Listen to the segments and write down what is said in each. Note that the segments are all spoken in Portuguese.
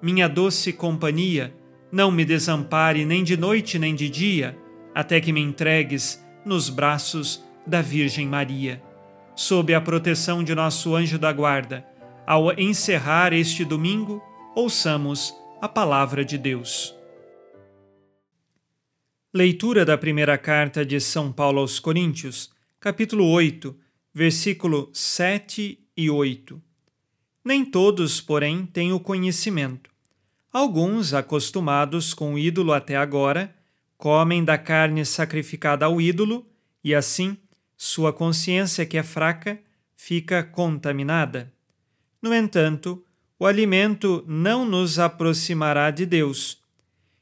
minha doce companhia, não me desampare nem de noite nem de dia, até que me entregues nos braços da Virgem Maria. Sob a proteção de nosso anjo da guarda, ao encerrar este domingo, ouçamos a palavra de Deus. Leitura da primeira carta de São Paulo aos Coríntios, capítulo 8, versículo 7 e 8. Nem todos, porém, têm o conhecimento. Alguns, acostumados com o ídolo até agora, comem da carne sacrificada ao ídolo e, assim, sua consciência, que é fraca, fica contaminada. No entanto, o alimento não nos aproximará de Deus.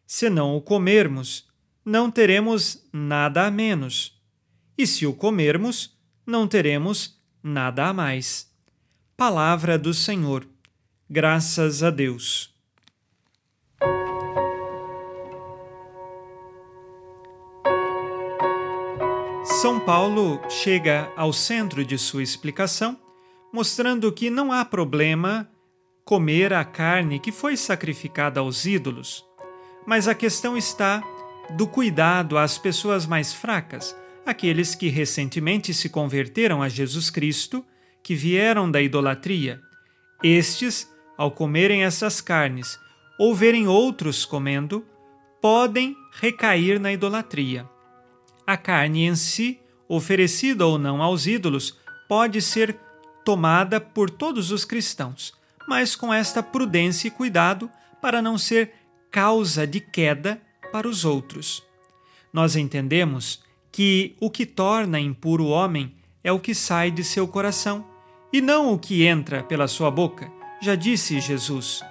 Se não o comermos, não teremos nada a menos. E se o comermos, não teremos nada a mais. Palavra do Senhor. Graças a Deus. São Paulo chega ao centro de sua explicação, mostrando que não há problema comer a carne que foi sacrificada aos ídolos, mas a questão está do cuidado às pessoas mais fracas, aqueles que recentemente se converteram a Jesus Cristo, que vieram da idolatria. Estes, ao comerem essas carnes ou verem outros comendo, podem recair na idolatria. A carne em si, oferecida ou não aos ídolos, pode ser tomada por todos os cristãos, mas com esta prudência e cuidado para não ser causa de queda para os outros. Nós entendemos que o que torna impuro o homem é o que sai de seu coração e não o que entra pela sua boca, já disse Jesus.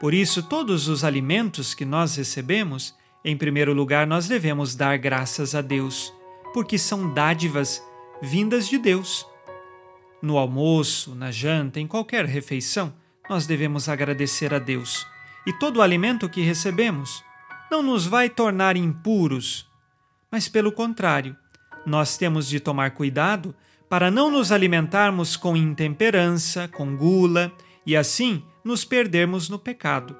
Por isso, todos os alimentos que nós recebemos, em primeiro lugar, nós devemos dar graças a Deus, porque são dádivas vindas de Deus. No almoço, na janta, em qualquer refeição, nós devemos agradecer a Deus. E todo o alimento que recebemos, não nos vai tornar impuros, mas pelo contrário, nós temos de tomar cuidado para não nos alimentarmos com intemperança, com gula e assim nos perdermos no pecado.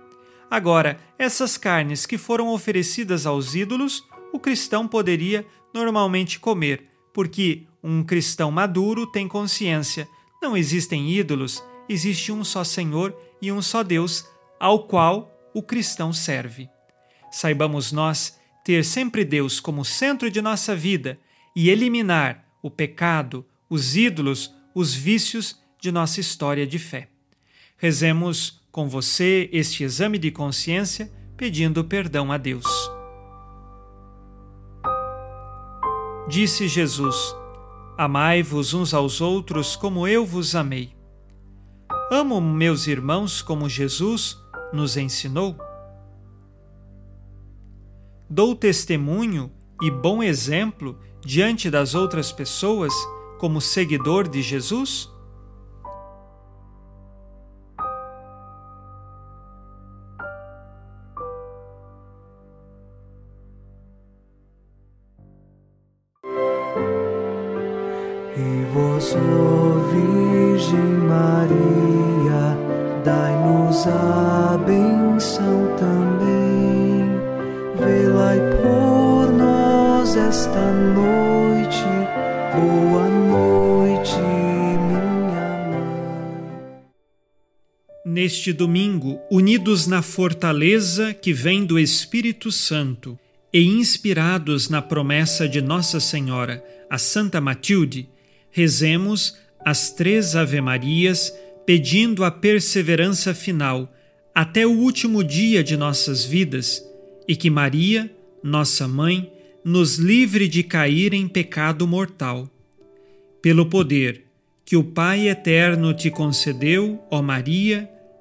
Agora, essas carnes que foram oferecidas aos ídolos, o cristão poderia normalmente comer, porque um cristão maduro tem consciência: não existem ídolos, existe um só Senhor e um só Deus, ao qual o cristão serve saibamos nós ter sempre Deus como centro de nossa vida e eliminar o pecado, os ídolos, os vícios de nossa história de fé. Rezemos com você este exame de consciência pedindo perdão a Deus. Disse Jesus: Amai-vos uns aos outros como eu vos amei. Amo meus irmãos como Jesus nos ensinou dou testemunho e bom exemplo diante das outras pessoas como seguidor de Jesus? E vós, Virgem Maria, dai-nos a benção também, velai por nós esta noite Neste domingo, unidos na fortaleza que vem do Espírito Santo e inspirados na promessa de Nossa Senhora, a Santa Matilde, rezemos as três Ave-Marias pedindo a perseverança final até o último dia de nossas vidas e que Maria, nossa mãe, nos livre de cair em pecado mortal. Pelo poder que o Pai eterno te concedeu, ó Maria,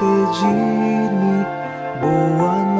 不完 g me